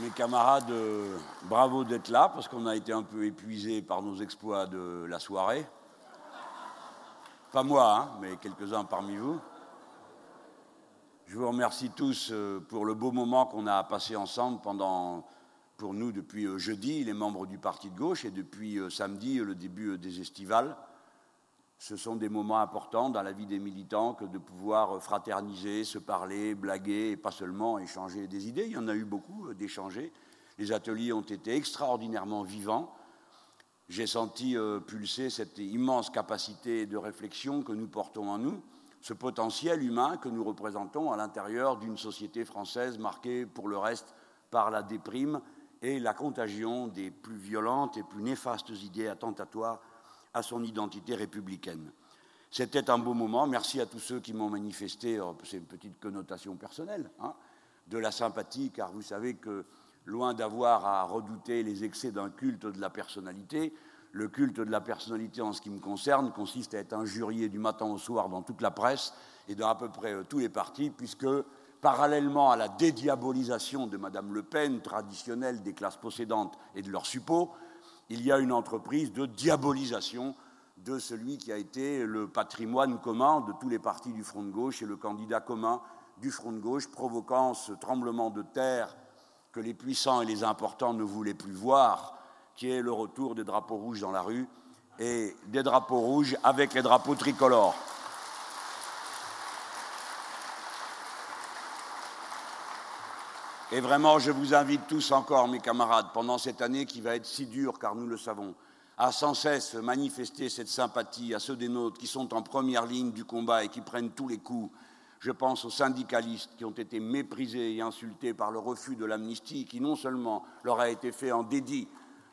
Mes camarades, euh, bravo d'être là parce qu'on a été un peu épuisés par nos exploits de la soirée. Pas moi, hein, mais quelques-uns parmi vous. Je vous remercie tous euh, pour le beau moment qu'on a passé ensemble pendant, pour nous, depuis euh, jeudi, les membres du Parti de gauche, et depuis samedi, le début des estivales ce sont des moments importants dans la vie des militants que de pouvoir fraterniser, se parler, blaguer, et pas seulement échanger des idées. Il y en a eu beaucoup euh, d'échanger. Les ateliers ont été extraordinairement vivants. J'ai senti euh, pulser cette immense capacité de réflexion que nous portons en nous, ce potentiel humain que nous représentons à l'intérieur d'une société française marquée pour le reste par la déprime et la contagion des plus violentes et plus néfastes idées attentatoires à son identité républicaine. C'était un beau moment. Merci à tous ceux qui m'ont manifesté, euh, c'est une petite connotation personnelle, hein, de la sympathie, car vous savez que loin d'avoir à redouter les excès d'un culte de la personnalité, le culte de la personnalité en ce qui me concerne consiste à être injurié du matin au soir dans toute la presse et dans à peu près euh, tous les partis, puisque parallèlement à la dédiabolisation de Madame Le Pen, traditionnelle des classes possédantes et de leurs suppôts, il y a une entreprise de diabolisation de celui qui a été le patrimoine commun de tous les partis du Front de gauche et le candidat commun du Front de gauche, provoquant ce tremblement de terre que les puissants et les importants ne voulaient plus voir, qui est le retour des drapeaux rouges dans la rue et des drapeaux rouges avec les drapeaux tricolores. Et vraiment, je vous invite tous encore, mes camarades, pendant cette année qui va être si dure, car nous le savons, à sans cesse manifester cette sympathie à ceux des nôtres qui sont en première ligne du combat et qui prennent tous les coups. Je pense aux syndicalistes qui ont été méprisés et insultés par le refus de l'amnistie, qui non seulement leur a été fait en dédit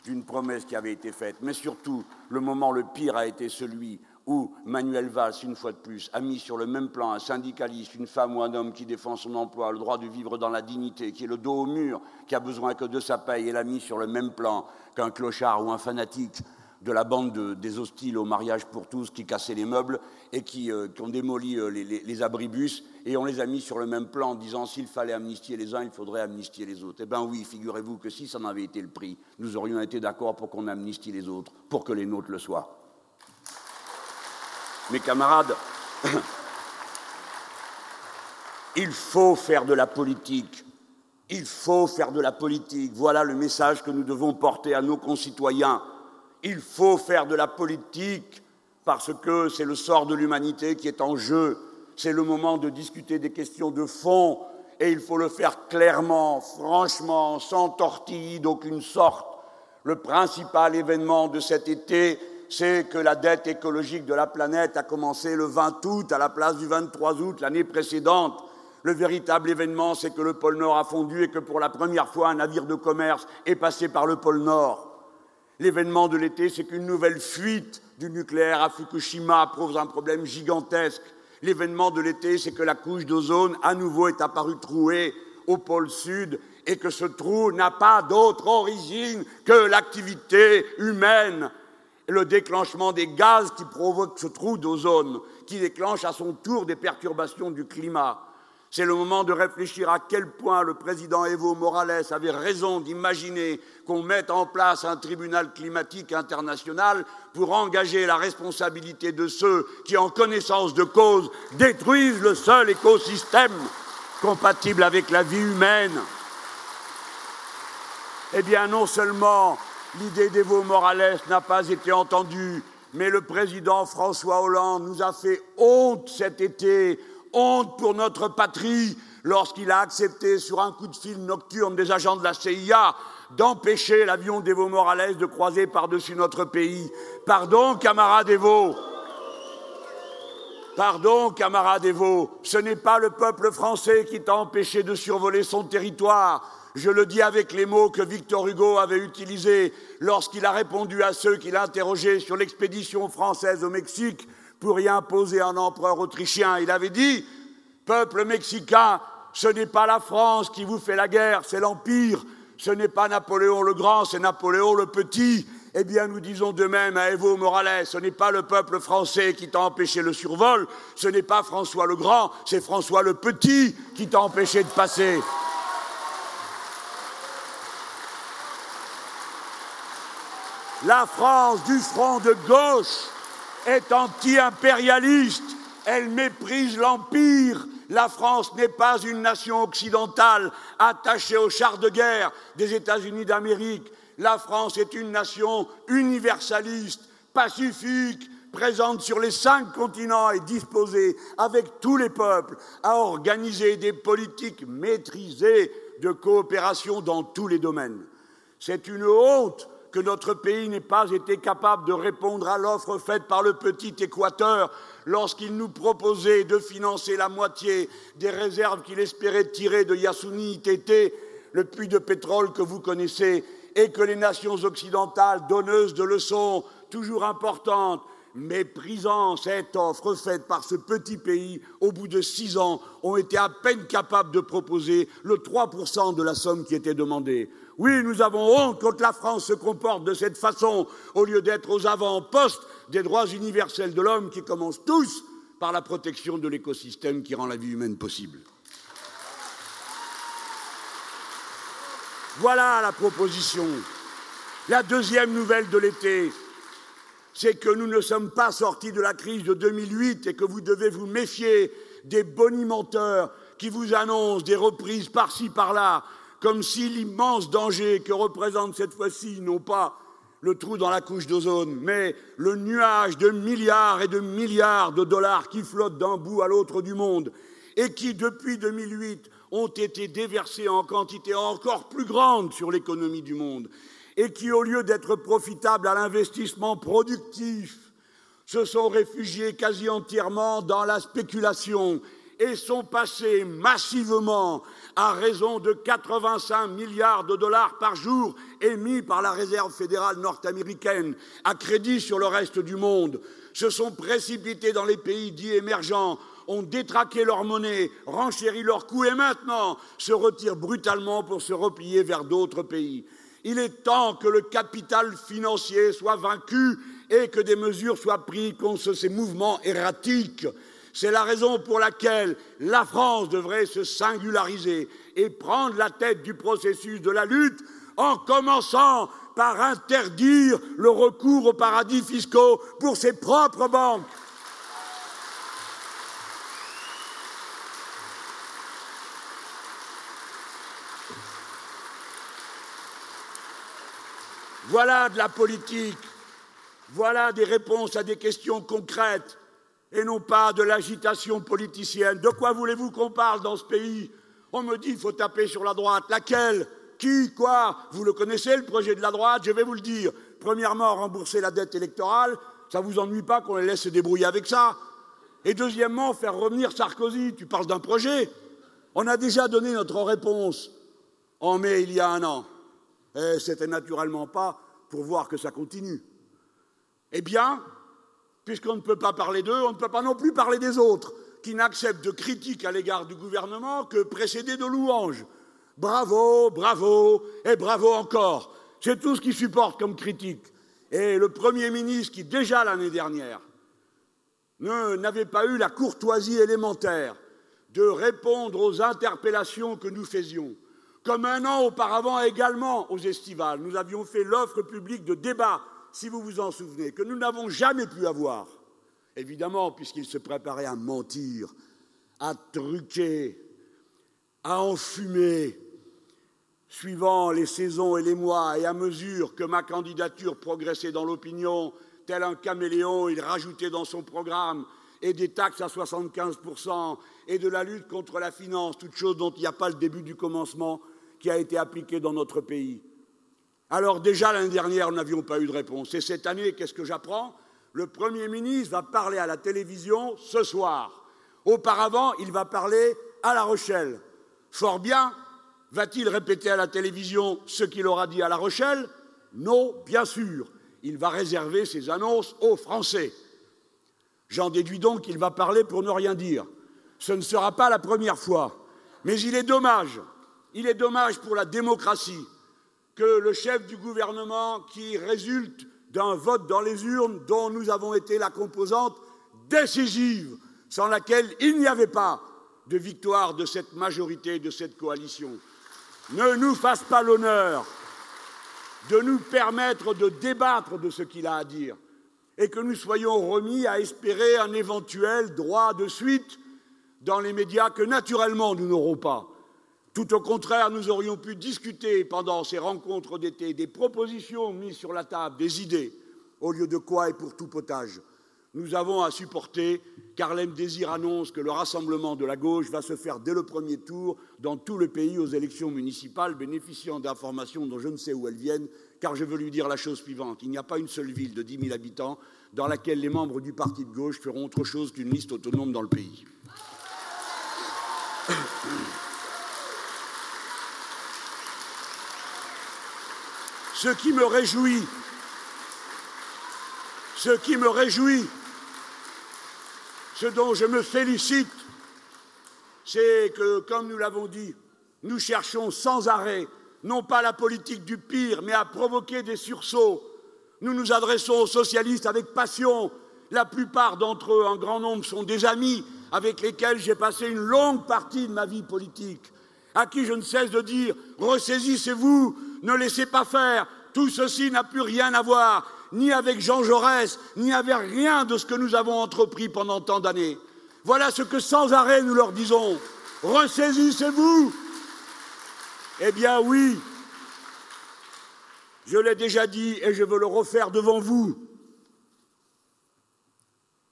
d'une promesse qui avait été faite, mais surtout, le moment le pire a été celui où Manuel Valls, une fois de plus, a mis sur le même plan un syndicaliste, une femme ou un homme qui défend son emploi, le droit de vivre dans la dignité, qui est le dos au mur, qui a besoin que de sa paye, et l'a mis sur le même plan qu'un clochard ou un fanatique de la bande des hostiles au mariage pour tous qui cassaient les meubles et qui, euh, ont démoli euh, les, abribus, et on les a mis sur le même plan en disant s'il fallait amnistier les uns, il faudrait amnistier les autres. Eh bien oui, figurez-vous que si ça en avait été le prix, nous aurions été d'accord pour qu'on amnistie les autres, pour que les nôtres le soient mes camarades, il faut faire de la politique. Il faut faire de la politique. Voilà le message que nous devons porter à nos concitoyens. Il faut faire de la politique parce que c'est le sort de l'humanité qui est en jeu. C'est le moment de discuter des questions de fond et il faut le faire clairement, franchement, sans tortille d'aucune sorte. Le principal événement de cet été, c'est que la dette écologique de la planète a commencé le 20 août à la place du 23 août l'année précédente. Le véritable événement, c'est que le pôle Nord a fondu et que pour la première fois, un navire de commerce est passé par le pôle Nord. L'événement de l'été, c'est qu'une nouvelle fuite du nucléaire à Fukushima pose un problème gigantesque. L'événement de l'été, c'est que la couche d'ozone, à nouveau, est apparue trouée au pôle Sud et que ce trou n'a pas d'autre origine que l'activité humaine le déclenchement des gaz qui provoquent ce trou d'ozone, qui déclenche à son tour des perturbations du climat. C'est le moment de réfléchir à quel point le président Evo Morales avait raison d'imaginer qu'on mette en place un tribunal climatique international pour engager la responsabilité de ceux qui, en connaissance de cause, détruisent le seul écosystème compatible avec la vie humaine. Eh bien, non seulement l'idée d'Evo Morales n'a pas été entendue, mais le président François Hollande nous a fait honte cet été, honte pour notre patrie, lorsqu'il a accepté, sur un coup de fil nocturne des agents de la CIA, d'empêcher l'avion d'Evo Morales de croiser par-dessus notre pays. Pardon, camarade Evo. Pardon, camarade Evo, ce n'est pas le peuple français qui t'a empêché de survoler son territoire, je le dis avec les mots que Victor Hugo avait utilisés lorsqu'il a répondu à ceux qui l'interrogeaient sur l'expédition française au Mexique pour y imposer un empereur autrichien. Il avait dit Peuple mexicain, ce n'est pas la France qui vous fait la guerre, c'est l'Empire. Ce n'est pas Napoléon le Grand, c'est Napoléon le Petit. Eh bien, nous disons de même à Evo Morales, ce n'est pas le peuple français qui t'a empêché le survol, ce n'est pas François le Grand, c'est François le Petit qui t'a empêché de passer. La France du front de gauche est anti-impérialiste. Elle méprise l'Empire. La France n'est pas une nation occidentale attachée aux chars de guerre des États-Unis d'Amérique. La France est une nation universaliste, pacifique, présente sur les cinq continents et disposée, avec tous les peuples, à organiser des politiques maîtrisées de coopération dans tous les domaines. C'est une honte que notre pays n'ait pas été capable de répondre à l'offre faite par le petit Équateur lorsqu'il nous proposait de financer la moitié des réserves qu'il espérait tirer de Yasuni Tete, le puits de pétrole que vous connaissez, et que les nations occidentales, donneuses de leçons toujours importantes, méprisant cette offre faite par ce petit pays, au bout de six ans, ont été à peine capables de proposer le 3% de la somme qui était demandée. Oui, nous avons honte quand la France se comporte de cette façon, au lieu d'être aux avant-postes des droits universels de l'homme qui commencent tous par la protection de l'écosystème qui rend la vie humaine possible. Voilà la proposition. La deuxième nouvelle de l'été, c'est que nous ne sommes pas sortis de la crise de 2008 et que vous devez vous méfier des bonimenteurs qui vous annoncent des reprises par-ci par-là, comme si l'immense danger que représente cette fois-ci non pas le trou dans la couche d'ozone, mais le nuage de milliards et de milliards de dollars qui flottent d'un bout à l'autre du monde et qui, depuis 2008, ont été déversés en quantité encore plus grande sur l'économie du monde et qui, au lieu d'être profitables à l'investissement productif, se sont réfugiés quasi entièrement dans la spéculation et sont passés massivement à raison de 85 milliards de dollars par jour émis par la Réserve fédérale nord-américaine à crédit sur le reste du monde, se sont précipités dans les pays dits émergents, ont détraqué leur monnaie, renchéri leurs coûts et maintenant se retirent brutalement pour se replier vers d'autres pays. Il est temps que le capital financier soit vaincu et que des mesures soient prises contre ces mouvements erratiques. C'est la raison pour laquelle la France devrait se singulariser et prendre la tête du processus de la lutte en commençant par interdire le recours aux paradis fiscaux pour ses propres banques. Voilà de la politique, voilà des réponses à des questions concrètes et non pas de l'agitation politicienne. De quoi voulez-vous qu'on parle dans ce pays? On me dit qu'il faut taper sur la droite. Laquelle? Qui? Quoi? Vous le connaissez, le projet de la droite? Je vais vous le dire. Premièrement, rembourser la dette électorale. Ça ne vous ennuie pas qu'on les laisse se débrouiller avec ça? Et deuxièmement, faire revenir Sarkozy. Tu parles d'un projet On a déjà donné notre réponse en mai il y a un an. Et c'était naturellement pas pour voir que ça continue. Eh bien, puisqu'on ne peut pas parler d'eux, on ne peut pas non plus parler des autres, qui n'acceptent de critiques à l'égard du gouvernement que précédées de louanges. Bravo, bravo, et bravo encore. C'est tout ce qu'ils supportent comme critique. Et le Premier ministre, qui déjà l'année dernière n'avait pas eu la courtoisie élémentaire de répondre aux interpellations que nous faisions, comme un an auparavant également aux estivales, nous avions fait l'offre publique de débat, si vous vous en souvenez, que nous n'avons jamais pu avoir. Évidemment, puisqu'il se préparait à mentir, à truquer, à enfumer, suivant les saisons et les mois, et à mesure que ma candidature progressait dans l'opinion, tel un caméléon, il rajoutait dans son programme et des taxes à 75% et de la lutte contre la finance, toute chose dont il n'y a pas le début du commencement, qui a été appliqué dans notre pays. Alors déjà l'année dernière, nous n'avions pas eu de réponse. Et cette année, qu'est-ce que j'apprends? Le Premier ministre va parler à la télévision ce soir. Auparavant, il va parler à La Rochelle. Fort bien, va-t-il répéter à la télévision ce qu'il aura dit à La Rochelle? Non, bien sûr. Il va réserver ses annonces aux Français. J'en déduis donc qu'il va parler pour ne rien dire. Ce ne sera pas la première fois. Mais il est dommage il est dommage pour la démocratie que le chef du gouvernement, qui résulte d'un vote dans les urnes dont nous avons été la composante décisive, sans laquelle il n'y avait pas de victoire de cette majorité, de cette coalition, ne nous fasse pas l'honneur de nous permettre de débattre de ce qu'il a à dire et que nous soyons remis à espérer un éventuel droit de suite dans les médias que naturellement nous n'aurons pas. Tout au contraire, nous aurions pu discuter pendant ces rencontres d'été des propositions mises sur la table, des idées, au lieu de quoi et pour tout potage. Nous avons à supporter qu'Arlem Désir annonce que le rassemblement de la gauche va se faire dès le premier tour dans tout le pays aux élections municipales, bénéficiant d'informations dont je ne sais où elles viennent, car je veux lui dire la chose suivante. Il n'y a pas une seule ville de 10 000 habitants dans laquelle les membres du parti de gauche feront autre chose qu'une liste autonome dans le pays. Ce qui me réjouit, ce qui me réjouit, ce dont je me félicite, c'est que, comme nous l'avons dit, nous cherchons sans arrêt non pas la politique du pire, mais à provoquer des sursauts. Nous nous adressons aux socialistes avec passion. La plupart d'entre eux, un grand nombre, sont des amis avec lesquels j'ai passé une longue partie de ma vie politique, à qui je ne cesse de dire ressaisissez-vous, ne laissez pas faire, tout ceci n'a plus rien à voir, ni avec Jean Jaurès, ni avec rien de ce que nous avons entrepris pendant tant d'années. Voilà ce que sans arrêt nous leur disons. Ressaisissez-vous. Eh bien oui, je l'ai déjà dit et je veux le refaire devant vous.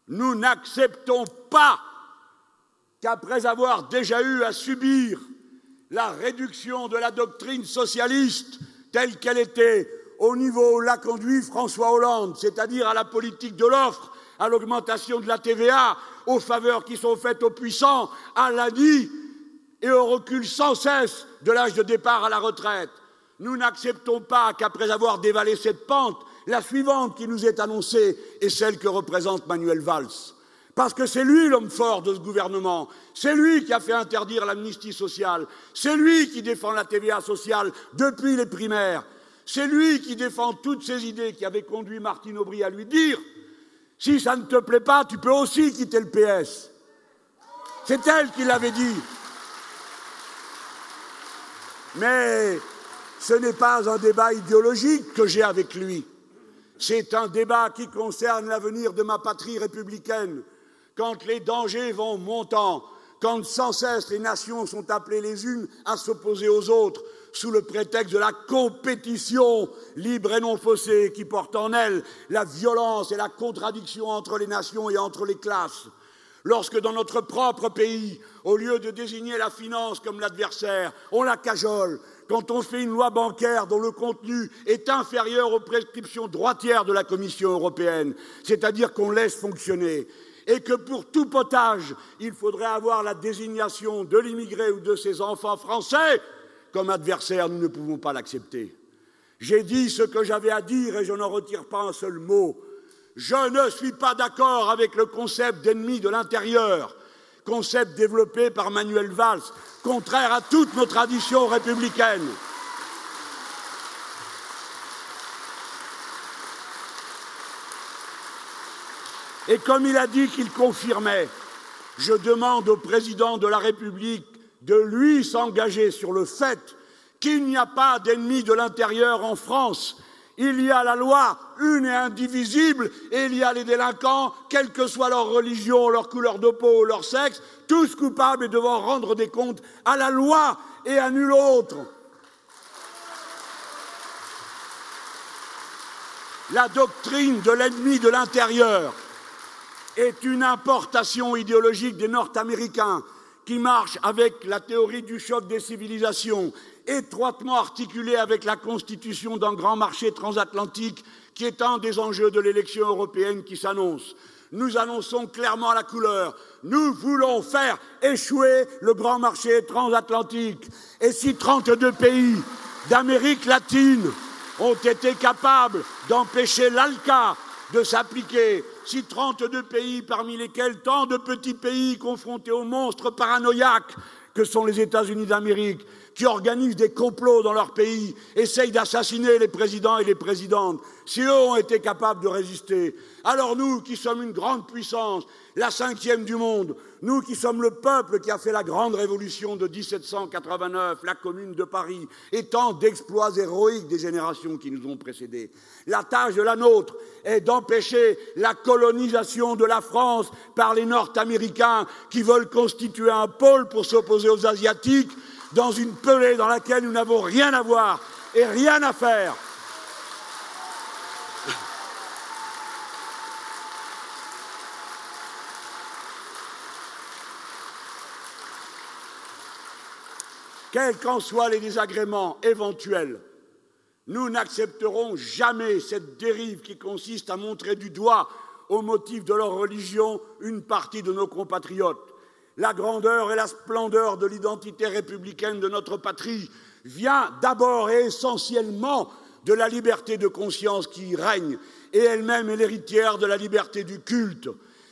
Nous n'acceptons pas qu'après avoir déjà eu à subir la réduction de la doctrine socialiste telle qu'elle était au niveau où l'a conduit François Hollande, c'est-à-dire à la politique de l'offre, à l'augmentation de la TVA, aux faveurs qui sont faites aux puissants, à l'ADI et au recul sans cesse de l'âge de départ à la retraite. Nous n'acceptons pas qu'après avoir dévalé cette pente, la suivante qui nous est annoncée est celle que représente Manuel Valls. Parce que c'est lui l'homme fort de ce gouvernement, c'est lui qui a fait interdire l'amnistie sociale, c'est lui qui défend la TVA sociale depuis les primaires, c'est lui qui défend toutes ces idées qui avaient conduit Martine Aubry à lui dire si ça ne te plaît pas, tu peux aussi quitter le PS. C'est elle qui l'avait dit. Mais ce n'est pas un débat idéologique que j'ai avec lui. C'est un débat qui concerne l'avenir de ma patrie républicaine. Quand les dangers vont montant, quand sans cesse les nations sont appelées les unes à s'opposer aux autres, sous le prétexte de la compétition libre et non faussée qui porte en elle la violence et la contradiction entre les nations et entre les classes. Lorsque dans notre propre pays, au lieu de désigner la finance comme l'adversaire, on la cajole, quand on fait une loi bancaire dont le contenu est inférieur aux prescriptions droitières de la Commission européenne, c'est-à-dire qu'on laisse fonctionner, et que pour tout potage, il faudrait avoir la désignation de l'immigré ou de ses enfants français comme adversaire, nous ne pouvons pas l'accepter. J'ai dit ce que j'avais à dire et je n'en retire pas un seul mot. Je ne suis pas d'accord avec le concept d'ennemi de l'intérieur, concept développé par Manuel Valls, contraire à toutes nos traditions républicaines. Et comme il a dit qu'il confirmait, je demande au président de la République de lui s'engager sur le fait qu'il n'y a pas d'ennemi de l'intérieur en France, il y a la loi une et indivisible, et il y a les délinquants, quelle que soit leur religion, leur couleur de peau, leur sexe, tous coupables et devant rendre des comptes à la loi et à nul autre. La doctrine de l'ennemi de l'intérieur est une importation idéologique des Nord-Américains qui marche avec la théorie du choc des civilisations étroitement articulé avec la constitution d'un grand marché transatlantique qui est un des enjeux de l'élection européenne qui s'annonce. Nous annonçons clairement la couleur. Nous voulons faire échouer le grand marché transatlantique. Et si 32 pays d'Amérique latine ont été capables d'empêcher l'ALCA de s'appliquer, si 32 pays, parmi lesquels tant de petits pays confrontés aux monstres paranoïaques que sont les États-Unis d'Amérique, qui organisent des complots dans leur pays, essayent d'assassiner les présidents et les présidentes, si eux ont été capables de résister, alors nous qui sommes une grande puissance, la cinquième du monde, nous qui sommes le peuple qui a fait la grande révolution de 1789, la commune de Paris, et tant d'exploits héroïques des générations qui nous ont précédés. La tâche de la nôtre est d'empêcher la colonisation de la France par les Nord-Américains qui veulent constituer un pôle pour s'opposer aux Asiatiques dans une pelée dans laquelle nous n'avons rien à voir et rien à faire. quels qu'en soient les désagréments éventuels, nous n'accepterons jamais cette dérive qui consiste à montrer du doigt, au motif de leur religion, une partie de nos compatriotes. La grandeur et la splendeur de l'identité républicaine de notre patrie vient d'abord et essentiellement de la liberté de conscience qui y règne, et elle-même est l'héritière de la liberté du culte,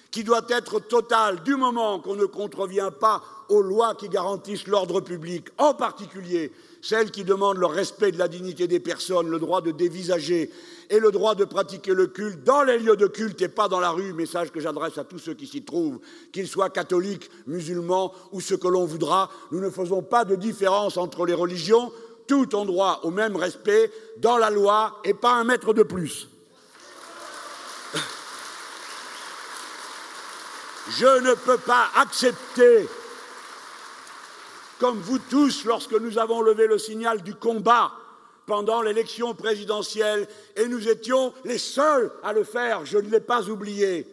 qui doit être totale du moment qu'on ne contrevient pas aux lois qui garantissent l'ordre public, en particulier celles qui demandent le respect de la dignité des personnes, le droit de dévisager et le droit de pratiquer le culte dans les lieux de culte et pas dans la rue, message que j'adresse à tous ceux qui s'y trouvent, qu'ils soient catholiques, musulmans ou ce que l'on voudra. Nous ne faisons pas de différence entre les religions, tout ont droit au même respect dans la loi et pas un mètre de plus. Je ne peux pas accepter comme vous tous lorsque nous avons levé le signal du combat pendant l'élection présidentielle, et nous étions les seuls à le faire, je ne l'ai pas oublié.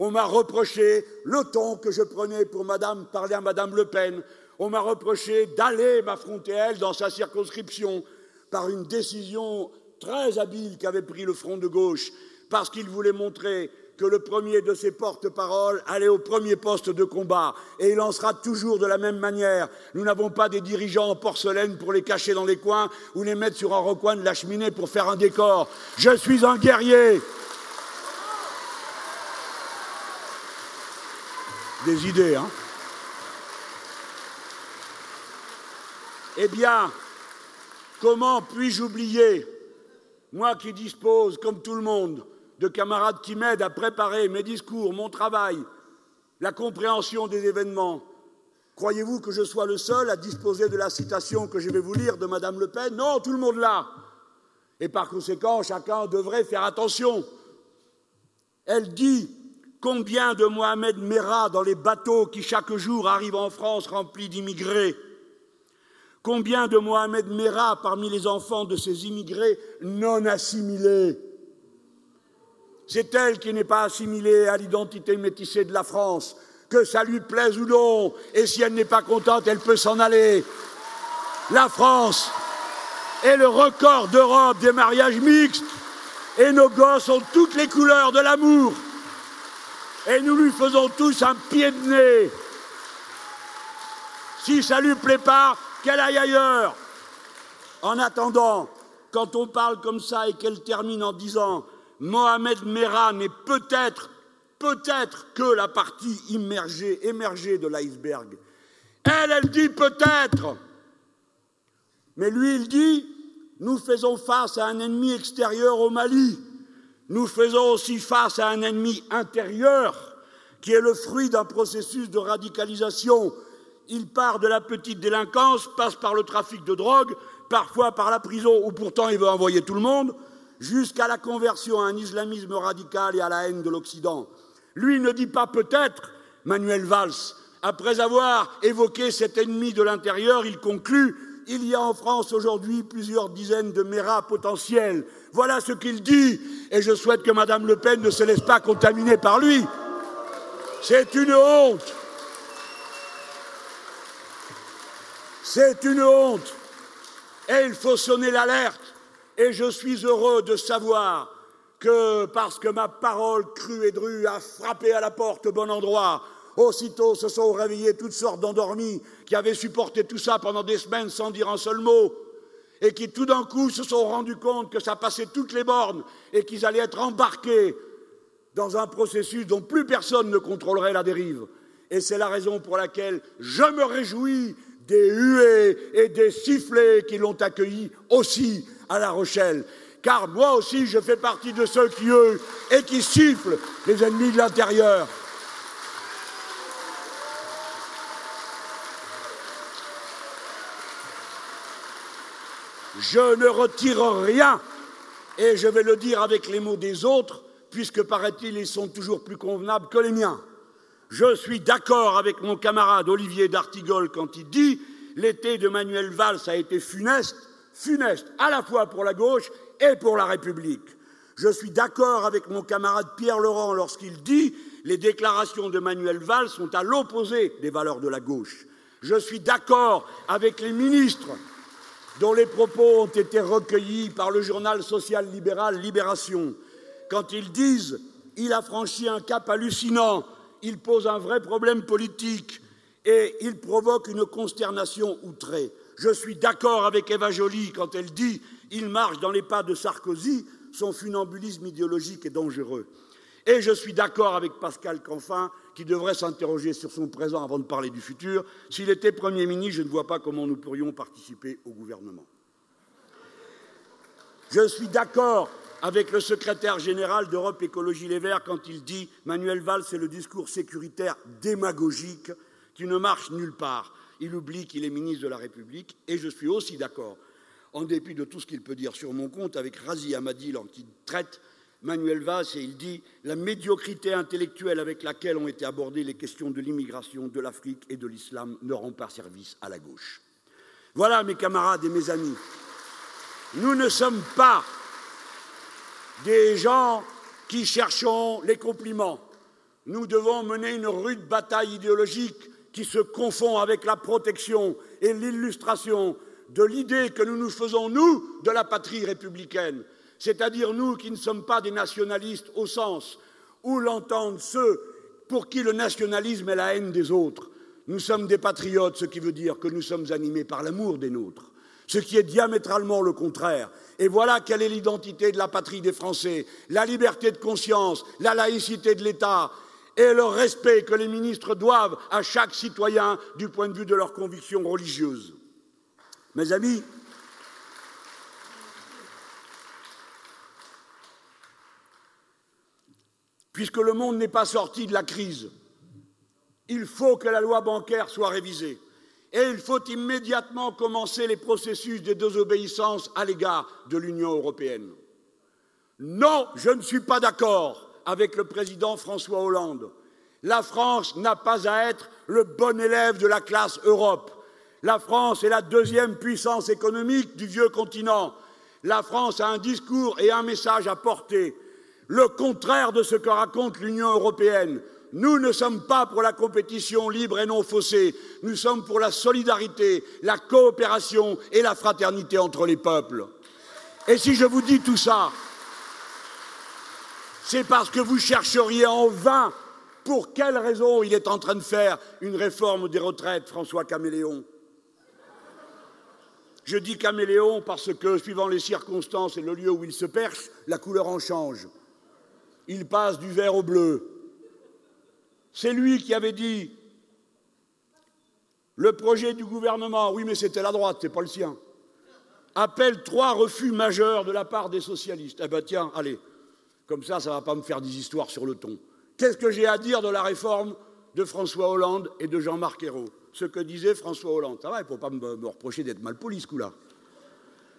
On m'a reproché le ton que je prenais pour parler à Madame Le Pen. On m'a reproché d'aller m'affronter elle dans sa circonscription par une décision très habile qu'avait pris le Front de gauche, parce qu'il voulait montrer que le premier de ses porte-paroles allait au premier poste de combat. Et il en sera toujours de la même manière. Nous n'avons pas des dirigeants en porcelaine pour les cacher dans les coins ou les mettre sur un recoin de la cheminée pour faire un décor. Je suis un guerrier. Des idées, hein Eh bien, comment puis-je oublier, moi qui dispose, comme tout le monde, de camarades qui m'aident à préparer mes discours, mon travail, la compréhension des événements. Croyez-vous que je sois le seul à disposer de la citation que je vais vous lire de Madame Le Pen? Non, tout le monde l'a. Et par conséquent, chacun devrait faire attention. Elle dit Combien de Mohamed Merah dans les bateaux qui chaque jour arrivent en France remplis d'immigrés? Combien de Mohamed Merah parmi les enfants de ces immigrés non assimilés? C'est elle qui n'est pas assimilée à l'identité métissée de la France, que ça lui plaise ou non, et si elle n'est pas contente, elle peut s'en aller. La France est le record d'Europe des mariages mixtes, et nos gosses ont toutes les couleurs de l'amour, et nous lui faisons tous un pied de nez. Si ça lui plaît pas, qu'elle aille ailleurs. En attendant, quand on parle comme ça et qu'elle termine en disant Mohamed Merah n'est peut-être, peut-être que la partie immergée, émergée de l'iceberg. Elle, elle dit peut-être. Mais lui, il dit, nous faisons face à un ennemi extérieur au Mali. Nous faisons aussi face à un ennemi intérieur qui est le fruit d'un processus de radicalisation. Il part de la petite délinquance, passe par le trafic de drogue, parfois par la prison où pourtant il veut envoyer tout le monde, jusqu'à la conversion à un islamisme radical et à la haine de l'Occident. Lui ne dit pas peut-être, Manuel Valls, après avoir évoqué cet ennemi de l'intérieur, il conclut il y a en France aujourd'hui plusieurs dizaines de méras potentiels. Voilà ce qu'il dit, et je souhaite que Mme Le Pen ne se laisse pas contaminer par lui. C'est une honte. C'est une honte. Et il faut sonner l'alerte. Et je suis heureux de savoir que, parce que ma parole crue et drue a frappé à la porte au bon endroit, aussitôt se sont réveillés toutes sortes d'endormis qui avaient supporté tout ça pendant des semaines sans dire un seul mot, et qui tout d'un coup se sont rendus compte que ça passait toutes les bornes et qu'ils allaient être embarqués dans un processus dont plus personne ne contrôlerait la dérive. Et c'est la raison pour laquelle je me réjouis des huées et des sifflets qui l'ont accueilli aussi à La Rochelle. Car moi aussi, je fais partie de ceux qui eux et qui sifflent les ennemis de l'intérieur. Je ne retire rien, et je vais le dire avec les mots des autres, puisque paraît-il, ils sont toujours plus convenables que les miens. Je suis d'accord avec mon camarade Olivier d'Artigol quand il dit l'été de Manuel Valls a été funeste, funeste à la fois pour la gauche et pour la République. Je suis d'accord avec mon camarade Pierre Laurent lorsqu'il dit les déclarations de Manuel Valls sont à l'opposé des valeurs de la gauche. Je suis d'accord avec les ministres dont les propos ont été recueillis par le journal social libéral Libération, quand ils disent il a franchi un cap hallucinant, il pose un vrai problème politique et il provoque une consternation outrée. Je suis d'accord avec Eva Joly quand elle dit il marche dans les pas de Sarkozy, son funambulisme idéologique est dangereux. Et je suis d'accord avec Pascal Canfin, qui devrait s'interroger sur son présent avant de parler du futur. S'il était Premier ministre, je ne vois pas comment nous pourrions participer au gouvernement. Je suis d'accord avec le secrétaire général d'Europe Écologie Les Verts quand il dit Manuel Valls, c'est le discours sécuritaire démagogique qui ne marche nulle part. Il oublie qu'il est ministre de la République. Et je suis aussi d'accord, en dépit de tout ce qu'il peut dire sur mon compte, avec Razi Hamadil, qui traite Manuel Valls et il dit la médiocrité intellectuelle avec laquelle ont été abordées les questions de l'immigration, de l'Afrique et de l'islam ne rend pas service à la gauche. Voilà, mes camarades et mes amis, nous ne sommes pas des gens qui cherchons les compliments. Nous devons mener une rude bataille idéologique qui se confond avec la protection et l'illustration de l'idée que nous nous faisons, nous, de la patrie républicaine, c'est-à-dire nous qui ne sommes pas des nationalistes au sens où l'entendent ceux pour qui le nationalisme est la haine des autres. Nous sommes des patriotes, ce qui veut dire que nous sommes animés par l'amour des nôtres, ce qui est diamétralement le contraire. Et voilà quelle est l'identité de la patrie des Français, la liberté de conscience, la laïcité de l'État et le respect que les ministres doivent à chaque citoyen du point de vue de leurs convictions religieuses. Mes amis, puisque le monde n'est pas sorti de la crise, il faut que la loi bancaire soit révisée. Et il faut immédiatement commencer les processus de désobéissance à l'égard de l'Union européenne. Non, je ne suis pas d'accord avec le président François Hollande. La France n'a pas à être le bon élève de la classe Europe. La France est la deuxième puissance économique du vieux continent. La France a un discours et un message à porter le contraire de ce que raconte l'Union européenne. Nous ne sommes pas pour la compétition libre et non faussée, nous sommes pour la solidarité, la coopération et la fraternité entre les peuples. Et si je vous dis tout ça, c'est parce que vous chercheriez en vain pour quelle raison il est en train de faire une réforme des retraites, François Caméléon. Je dis caméléon parce que, suivant les circonstances et le lieu où il se perche, la couleur en change il passe du vert au bleu. C'est lui qui avait dit le projet du gouvernement, oui, mais c'était la droite, c'est pas le sien, appelle trois refus majeurs de la part des socialistes. Eh bien, tiens, allez, comme ça, ça ne va pas me faire des histoires sur le ton. Qu'est-ce que j'ai à dire de la réforme de François Hollande et de Jean-Marc Ayrault? Ce que disait François Hollande. Ça va, il ne faut pas me, reprocher d'être mal poli ce coup-là.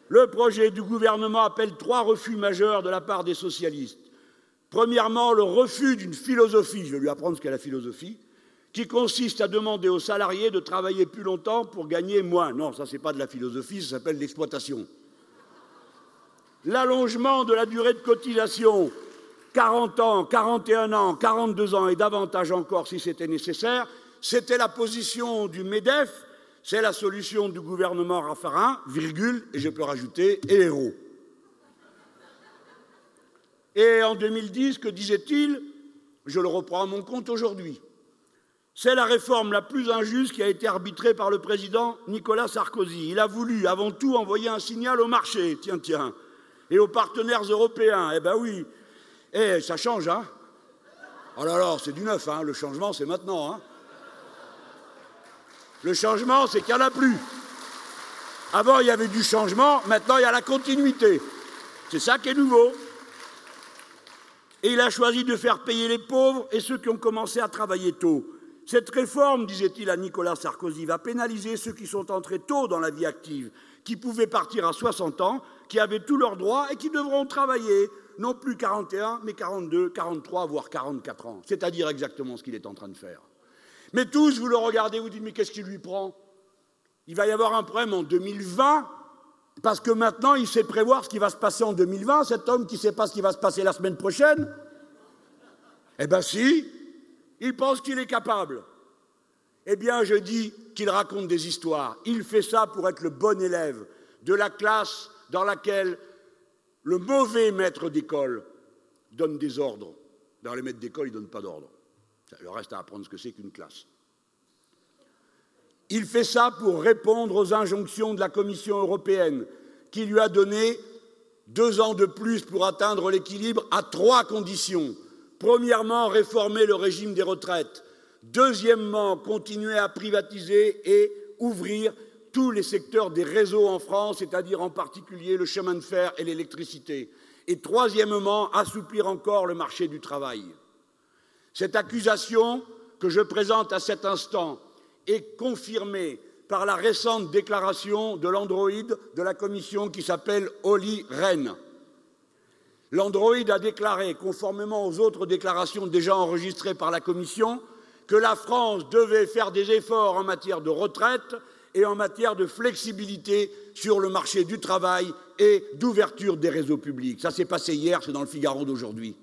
Le projet du gouvernement appelle trois refus majeurs de la part des socialistes. Premièrement, le refus d'une philosophie, je vais lui apprendre ce qu'est la philosophie, qui consiste à demander aux salariés de travailler plus longtemps pour gagner moins. Non, ça, ce n'est pas de la philosophie, ça s'appelle l'exploitation. L'allongement de la durée de cotisation, 40 ans, 41 ans, 42 ans et davantage encore si c'était nécessaire, c'était la position du MEDEF, c'est la solution du gouvernement Raffarin, virgule, et je peux rajouter, et héros. Et en 2010, que disait-il? Je le reprends à mon compte aujourd'hui. C'est la réforme la plus injuste qui a été arbitrée par le président Nicolas Sarkozy. Il a voulu avant tout envoyer un signal au marché, tiens, tiens, et aux partenaires européens. Eh ben oui, eh, ça change, hein Oh là là, c'est du neuf, hein le changement, c'est maintenant, hein Le changement, c'est qu'il n'y en a plus. Avant, il y avait du changement, maintenant, il y a la continuité. C'est ça qui est nouveau. Et il a choisi de faire payer les pauvres et ceux qui ont commencé à travailler tôt. Cette réforme, disait-il à Nicolas Sarkozy, va pénaliser ceux qui sont entrés tôt dans la vie active, qui pouvaient partir à 60 ans, qui avaient tous leurs droits et qui devront travailler non plus 41, mais 42, 43, voire 44 ans. C'est-à-dire exactement ce qu'il est en train de faire. Mais tous, vous le regardez, vous dites, mais qu'est-ce qui lui prend? Il va y avoir un problème en 2020, parce que maintenant, il sait prévoir ce qui va se passer en 2020, cet homme qui ne sait pas ce qui va se passer la semaine prochaine. Eh bien si, il pense qu'il est capable. Eh bien, je dis qu'il raconte des histoires. Il fait ça pour être le bon élève de la classe dans laquelle le mauvais maître d'école donne des ordres. Dans les maîtres d'école, il ne donne pas d'ordre. Il reste à apprendre ce que c'est qu'une classe. Il fait ça pour répondre aux injonctions de la Commission européenne, qui lui a donné deux ans de plus pour atteindre l'équilibre à trois conditions. Premièrement, réformer le régime des retraites. Deuxièmement, continuer à privatiser et ouvrir tous les secteurs des réseaux en France, c'est-à-dire en particulier le chemin de fer et l'électricité. Et troisièmement, assouplir encore le marché du travail. Cette accusation que je présente à cet instant est confirmée par la récente déclaration de l'androïde de la commission qui s'appelle Oli Rehn. L'androïde a déclaré, conformément aux autres déclarations déjà enregistrées par la commission, que la France devait faire des efforts en matière de retraite et en matière de flexibilité sur le marché du travail et d'ouverture des réseaux publics. Ça s'est passé hier, c'est dans le Figaro d'aujourd'hui.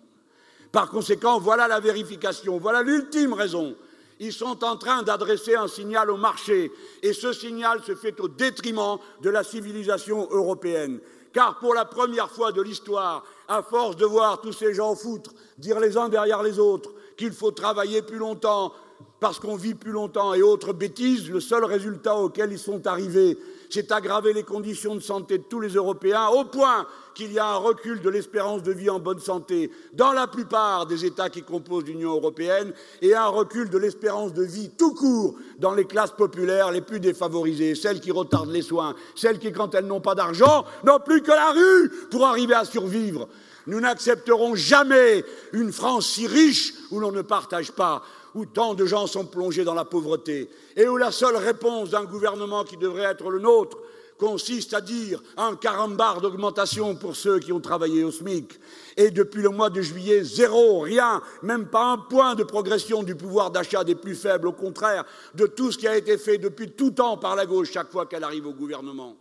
Par conséquent, voilà la vérification, voilà l'ultime raison ils sont en train d'adresser un signal au marché, et ce signal se fait au détriment de la civilisation européenne. Car pour la première fois de l'histoire, à force de voir tous ces gens foutre, dire les uns derrière les autres qu'il faut travailler plus longtemps parce qu'on vit plus longtemps et autres bêtises, le seul résultat auquel ils sont arrivés, c'est aggraver les conditions de santé de tous les Européens, au point qu'il y a un recul de l'espérance de vie en bonne santé dans la plupart des États qui composent l'Union européenne et un recul de l'espérance de vie tout court dans les classes populaires les plus défavorisées, celles qui retardent les soins, celles qui, quand elles n'ont pas d'argent, n'ont plus que la rue pour arriver à survivre. Nous n'accepterons jamais une France si riche où l'on ne partage pas où tant de gens sont plongés dans la pauvreté, et où la seule réponse d'un gouvernement qui devrait être le nôtre consiste à dire un carambar d'augmentation pour ceux qui ont travaillé au SMIC. Et depuis le mois de juillet, zéro, rien, même pas un point de progression du pouvoir d'achat des plus faibles, au contraire de tout ce qui a été fait depuis tout temps par la gauche chaque fois qu'elle arrive au gouvernement.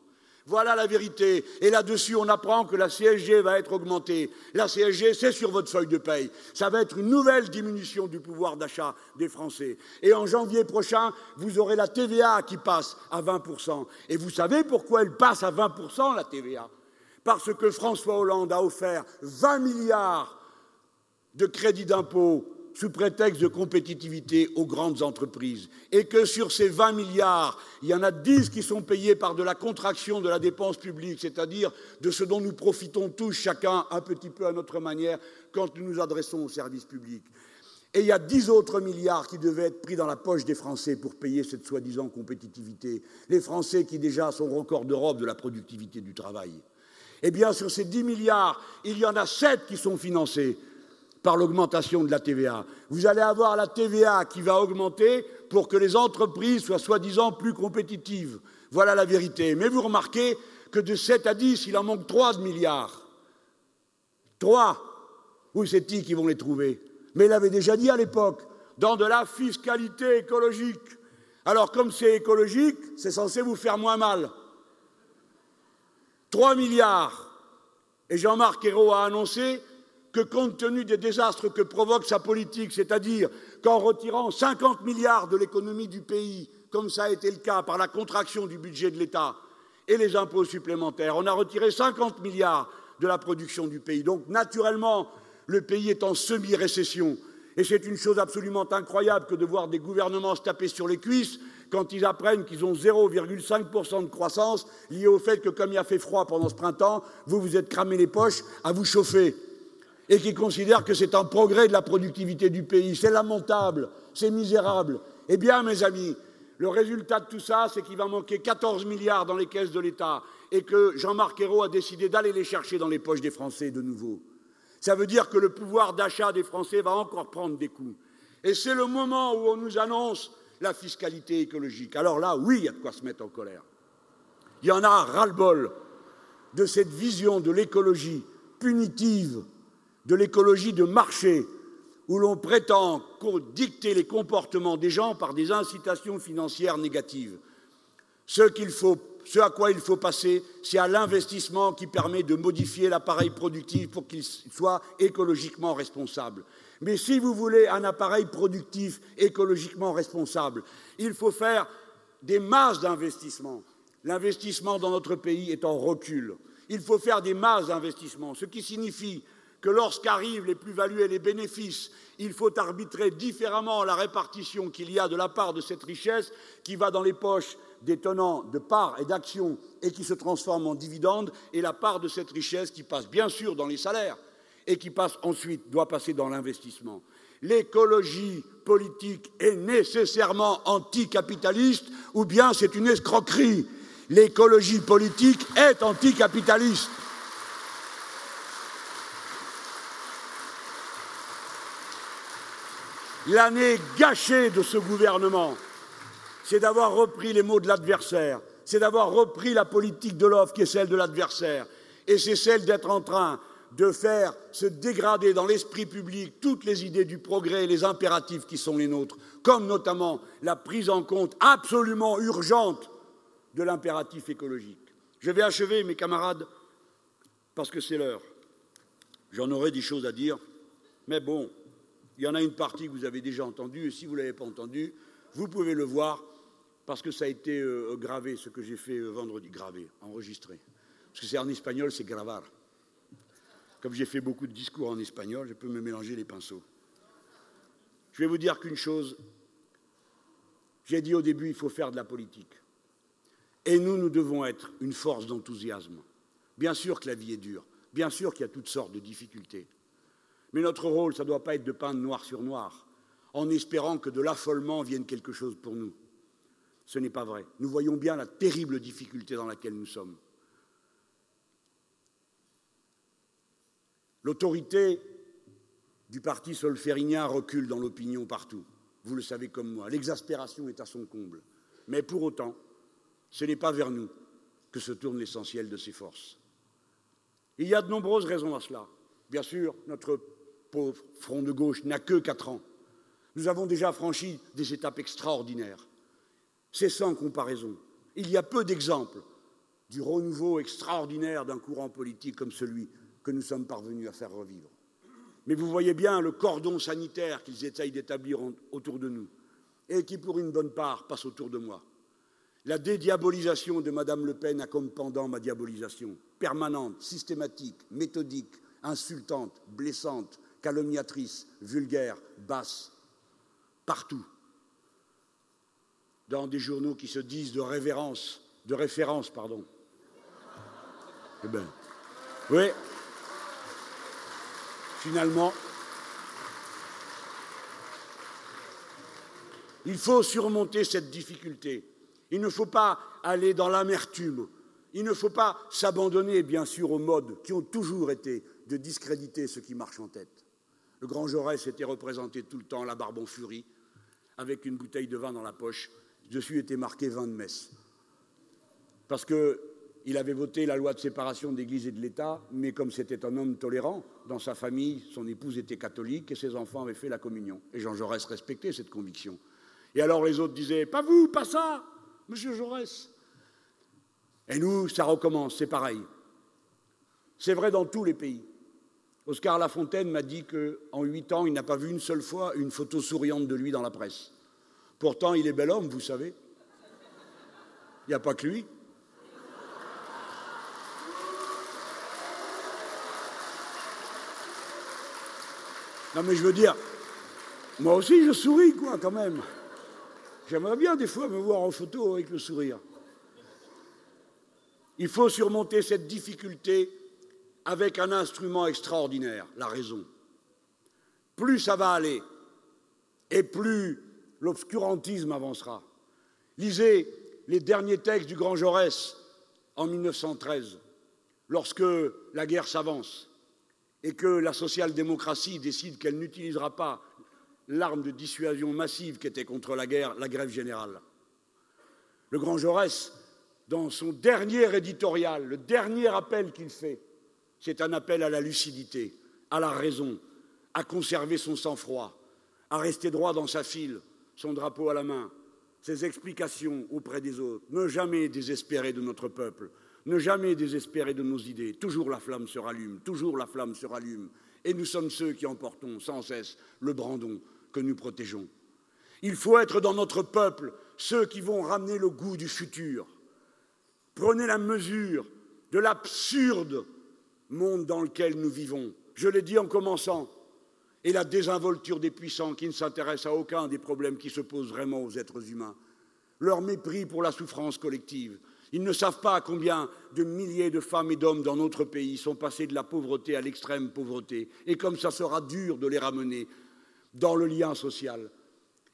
Voilà la vérité. Et là-dessus, on apprend que la CSG va être augmentée. La CSG, c'est sur votre feuille de paye. Ça va être une nouvelle diminution du pouvoir d'achat des Français. Et en janvier prochain, vous aurez la TVA qui passe à 20%. Et vous savez pourquoi elle passe à 20%, la TVA Parce que François Hollande a offert 20 milliards de crédits d'impôt sous prétexte de compétitivité aux grandes entreprises, et que sur ces 20 milliards, il y en a 10 qui sont payés par de la contraction de la dépense publique, c'est-à-dire de ce dont nous profitons tous, chacun un petit peu à notre manière, quand nous nous adressons aux services publics. Et il y a 10 autres milliards qui devaient être pris dans la poche des Français pour payer cette soi-disant compétitivité. Les Français qui déjà sont record d'Europe de la productivité du travail. Eh bien, sur ces 10 milliards, il y en a 7 qui sont financés par l'augmentation de la TVA. Vous allez avoir la TVA qui va augmenter pour que les entreprises soient soi-disant plus compétitives. Voilà la vérité. Mais vous remarquez que de 7 à 10, il en manque 3 de milliards. 3 Où c'est-il qui vont les trouver Mais il avait déjà dit à l'époque, dans de la fiscalité écologique. Alors comme c'est écologique, c'est censé vous faire moins mal. 3 milliards. Et Jean-Marc Ayrault a annoncé que compte tenu des désastres que provoque sa politique, c'est-à-dire qu'en retirant 50 milliards de l'économie du pays, comme ça a été le cas par la contraction du budget de l'État et les impôts supplémentaires, on a retiré 50 milliards de la production du pays. Donc, naturellement, le pays est en semi-récession. Et c'est une chose absolument incroyable que de voir des gouvernements se taper sur les cuisses quand ils apprennent qu'ils ont 0,5% de croissance liée au fait que, comme il a fait froid pendant ce printemps, vous vous êtes cramé les poches à vous chauffer et qui considèrent que c'est un progrès de la productivité du pays. C'est lamentable, c'est misérable. Eh bien, mes amis, Le résultat de tout ça, c'est qu'il va manquer 14 milliards dans les caisses de l'État et que Jean-Marc Ayrault a décidé d'aller les chercher dans les poches des Français de nouveau. Ça veut dire que le pouvoir d'achat des Français va encore prendre des coups. Et c'est le moment où on nous annonce la fiscalité écologique. Alors là, oui, il y a de quoi se mettre en colère. Il y en a ras-le-bol de cette vision de l'écologie punitive, de l'écologie de marché, où l'on prétend dicter les comportements des gens par des incitations financières négatives. Ce, faut, ce à quoi il faut passer, c'est à l'investissement qui permet de modifier l'appareil productif pour qu'il soit écologiquement responsable. Mais si vous voulez un appareil productif écologiquement responsable, il faut faire des masses d'investissements. L'investissement dans notre pays est en recul. Il faut faire des masses d'investissements, ce qui signifie que lorsqu'arrivent les plus-values et les bénéfices, il faut arbitrer différemment la répartition qu'il y a de la part de cette richesse qui va dans les poches des tenants de parts et d'actions et qui se transforme en dividendes, et la part de cette richesse qui passe bien sûr dans les salaires et qui passe ensuite, doit passer dans l'investissement. L'écologie politique est nécessairement anticapitaliste ou bien c'est une escroquerie. L'écologie politique est anticapitaliste. L'année gâchée de ce gouvernement, c'est d'avoir repris les mots de l'adversaire, c'est d'avoir repris la politique de l'offre qui est celle de l'adversaire, et c'est celle d'être en train de faire se dégrader dans l'esprit public toutes les idées du progrès et les impératifs qui sont les nôtres, comme notamment la prise en compte absolument urgente de l'impératif écologique. Je vais achever, mes camarades, parce que c'est l'heure. J'en aurai des choses à dire, mais bon, il y en a une partie que vous avez déjà entendue, et si vous ne l'avez pas entendue, vous pouvez le voir, parce que ça a été euh, gravé, ce que j'ai fait euh, vendredi, gravé, enregistré. Parce que c'est en espagnol, c'est gravar. Comme j'ai fait beaucoup de discours en espagnol, je peux me mélanger les pinceaux. Je vais vous dire qu'une chose, j'ai dit au début, il faut faire de la politique. Et nous, nous devons être une force d'enthousiasme. Bien sûr que la vie est dure, bien sûr qu'il y a toutes sortes de difficultés. Mais notre rôle, ça ne doit pas être de peindre noir sur noir, en espérant que de l'affolement vienne quelque chose pour nous. Ce n'est pas vrai. Nous voyons bien la terrible difficulté dans laquelle nous sommes. L'autorité du parti solférinien recule dans l'opinion partout. Vous le savez comme moi. L'exaspération est à son comble. Mais pour autant, ce n'est pas vers nous que se tourne l'essentiel de ses forces. Il y a de nombreuses raisons à cela. Bien sûr, notre pauvre front de gauche n'a que quatre ans. Nous avons déjà franchi des étapes extraordinaires. C'est sans comparaison. Il y a peu d'exemples du renouveau extraordinaire d'un courant politique comme celui que nous sommes parvenus à faire revivre. Mais vous voyez bien le cordon sanitaire qu'ils essayent d'établir autour de nous et qui, pour une bonne part, passe autour de moi. La dédiabolisation de Mme Le Pen a comme pendant ma diabolisation, permanente, systématique, méthodique, insultante, blessante, calomniatrice, vulgaire, basse, partout. Dans des journaux qui se disent de révérence, de référence, pardon. Eh bien, oui. Finalement, il faut surmonter cette difficulté. Il ne faut pas aller dans l'amertume. Il ne faut pas s'abandonner, bien sûr, aux modes qui ont toujours été de discréditer ce qui marche en tête. Le grand Jaurès était représenté tout le temps, la barbe en furie, avec une bouteille de vin dans la poche. Dessus était marqué vin de messe. Parce qu'il avait voté la loi de séparation d'Église et de l'État, mais comme c'était un homme tolérant, dans sa famille, son épouse était catholique et ses enfants avaient fait la communion. Et Jean Jaurès respectait cette conviction. Et alors les autres disaient Pas vous, pas ça Monsieur Jaurès. Et nous, ça recommence, c'est pareil. C'est vrai dans tous les pays. Oscar Lafontaine m'a dit qu'en huit ans, il n'a pas vu une seule fois une photo souriante de lui dans la presse. Pourtant, il est bel homme, vous savez. Il n'y a pas que lui. Non, mais je veux dire, moi aussi, je souris, quoi, quand même. J'aimerais bien des fois me voir en photo avec le sourire. Il faut surmonter cette difficulté avec un instrument extraordinaire, la raison. Plus ça va aller, et plus l'obscurantisme avancera. Lisez les derniers textes du grand Jaurès en 1913, lorsque la guerre s'avance et que la social-démocratie décide qu'elle n'utilisera pas l'arme de dissuasion massive qui était contre la guerre, la grève générale. Le grand Jaurès, dans son dernier éditorial, le dernier appel qu'il fait, c'est un appel à la lucidité, à la raison, à conserver son sang-froid, à rester droit dans sa file, son drapeau à la main, ses explications auprès des autres, ne jamais désespérer de notre peuple, ne jamais désespérer de nos idées. Toujours la flamme se rallume, toujours la flamme se rallume. Et nous sommes ceux qui emportons sans cesse le brandon que nous protégeons. Il faut être dans notre peuple ceux qui vont ramener le goût du futur. Prenez la mesure de l'absurde monde dans lequel nous vivons. Je l'ai dit en commençant, et la désinvolture des puissants qui ne s'intéressent à aucun des problèmes qui se posent vraiment aux êtres humains, leur mépris pour la souffrance collective. Ils ne savent pas combien de milliers de femmes et d'hommes dans notre pays sont passés de la pauvreté à l'extrême pauvreté, et comme ça sera dur de les ramener dans le lien social.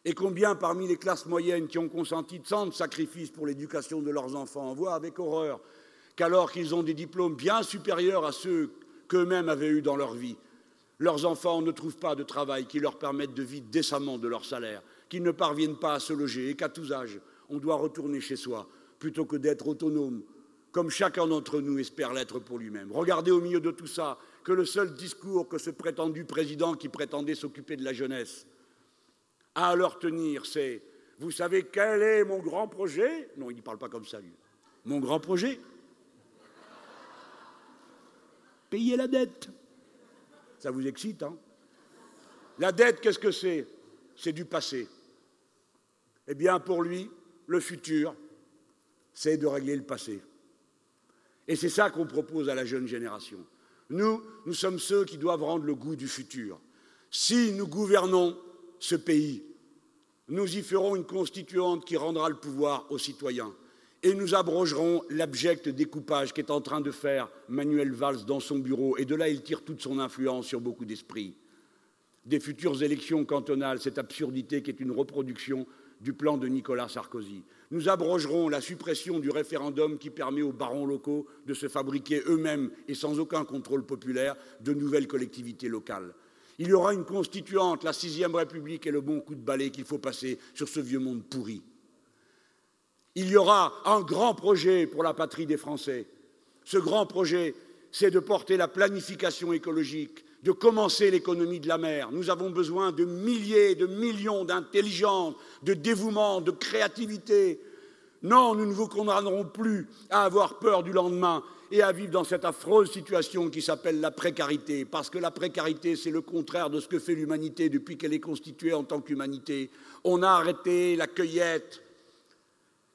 Et combien parmi les classes moyennes qui ont consenti tant de sacrifices pour l'éducation de leurs enfants voient avec horreur qu'alors qu'ils ont des diplômes bien supérieurs à ceux qu'eux-mêmes avaient eus dans leur vie, leurs enfants ne trouvent pas de travail qui leur permette de vivre décemment de leur salaire, qu'ils ne parviennent pas à se loger et qu'à tous âges, on doit retourner chez soi plutôt que d'être autonome, comme chacun d'entre nous espère l'être pour lui-même. Regardez au milieu de tout ça que le seul discours que ce prétendu président qui prétendait s'occuper de la jeunesse a à leur tenir, c'est Vous savez quel est mon grand projet? Non, il ne parle pas comme ça, lui. Mon grand projet? Payer la dette. Ça vous excite, hein? La dette, qu'est-ce que c'est? C'est du passé. Eh bien, pour lui, le futur, c'est de régler le passé. Et c'est ça qu'on propose à la jeune génération. Nous, nous sommes ceux qui doivent rendre le goût du futur. Si nous gouvernons ce pays, nous y ferons une constituante qui rendra le pouvoir aux citoyens et nous abrogerons l'abject découpage qu'est en train de faire Manuel Valls dans son bureau, et de là il tire toute son influence sur beaucoup d'esprits. Des futures élections cantonales, cette absurdité qui est une reproduction du plan de Nicolas Sarkozy. Nous abrogerons la suppression du référendum qui permet aux barons locaux de se fabriquer eux-mêmes et sans aucun contrôle populaire de nouvelles collectivités locales. Il y aura une constituante, la sixième République et le bon coup de balai qu'il faut passer sur ce vieux monde pourri. Il y aura un grand projet pour la patrie des Français. Ce grand projet, c'est de porter la planification écologique, de commencer l'économie de la mer. Nous avons besoin de milliers, de millions d'intelligence, de dévouement, de créativité. Non, nous ne vous condamnerons plus à avoir peur du lendemain et à vivre dans cette affreuse situation qui s'appelle la précarité, parce que la précarité, c'est le contraire de ce que fait l'humanité depuis qu'elle est constituée en tant qu'humanité. On a arrêté la cueillette,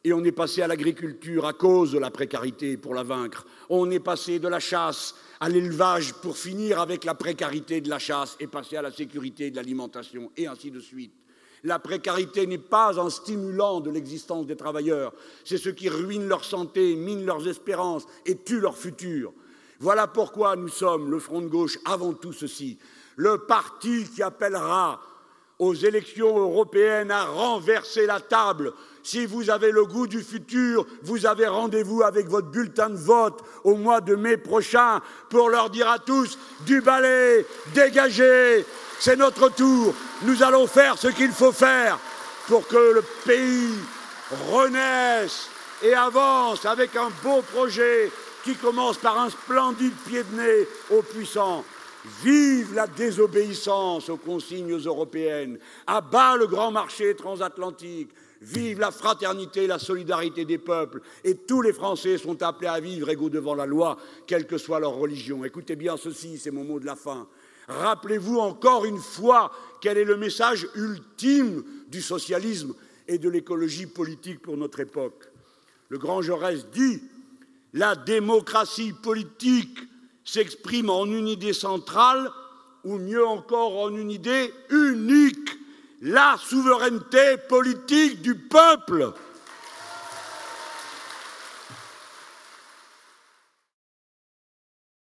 et on est passé à l'agriculture à cause de la précarité pour la vaincre. On est passé de la chasse à l'élevage pour finir avec la précarité de la chasse et passer à la sécurité de l'alimentation, et ainsi de suite. La précarité n'est pas un stimulant de l'existence des travailleurs, c'est ce qui ruine leur santé, mine leurs espérances et tue leur futur. Voilà pourquoi nous sommes, le Front de gauche, avant tout ceci, le parti qui appellera aux élections européennes à renverser la table si vous avez le goût du futur, vous avez rendez-vous avec votre bulletin de vote au mois de mai prochain pour leur dire à tous du balai, dégagez, c'est notre tour, nous allons faire ce qu'il faut faire pour que le pays renaisse et avance avec un beau projet qui commence par un splendide pied de nez aux puissants. Vive la désobéissance aux consignes européennes, à bas le grand marché transatlantique, Vive la fraternité, la solidarité des peuples. Et tous les Français sont appelés à vivre égaux devant la loi, quelle que soit leur religion. Écoutez bien ceci, c'est mon mot de la fin. Rappelez-vous encore une fois quel est le message ultime du socialisme et de l'écologie politique pour notre époque. Le grand Jaurès dit la démocratie politique s'exprime en une idée centrale, ou mieux encore en une idée unique la souveraineté politique du peuple.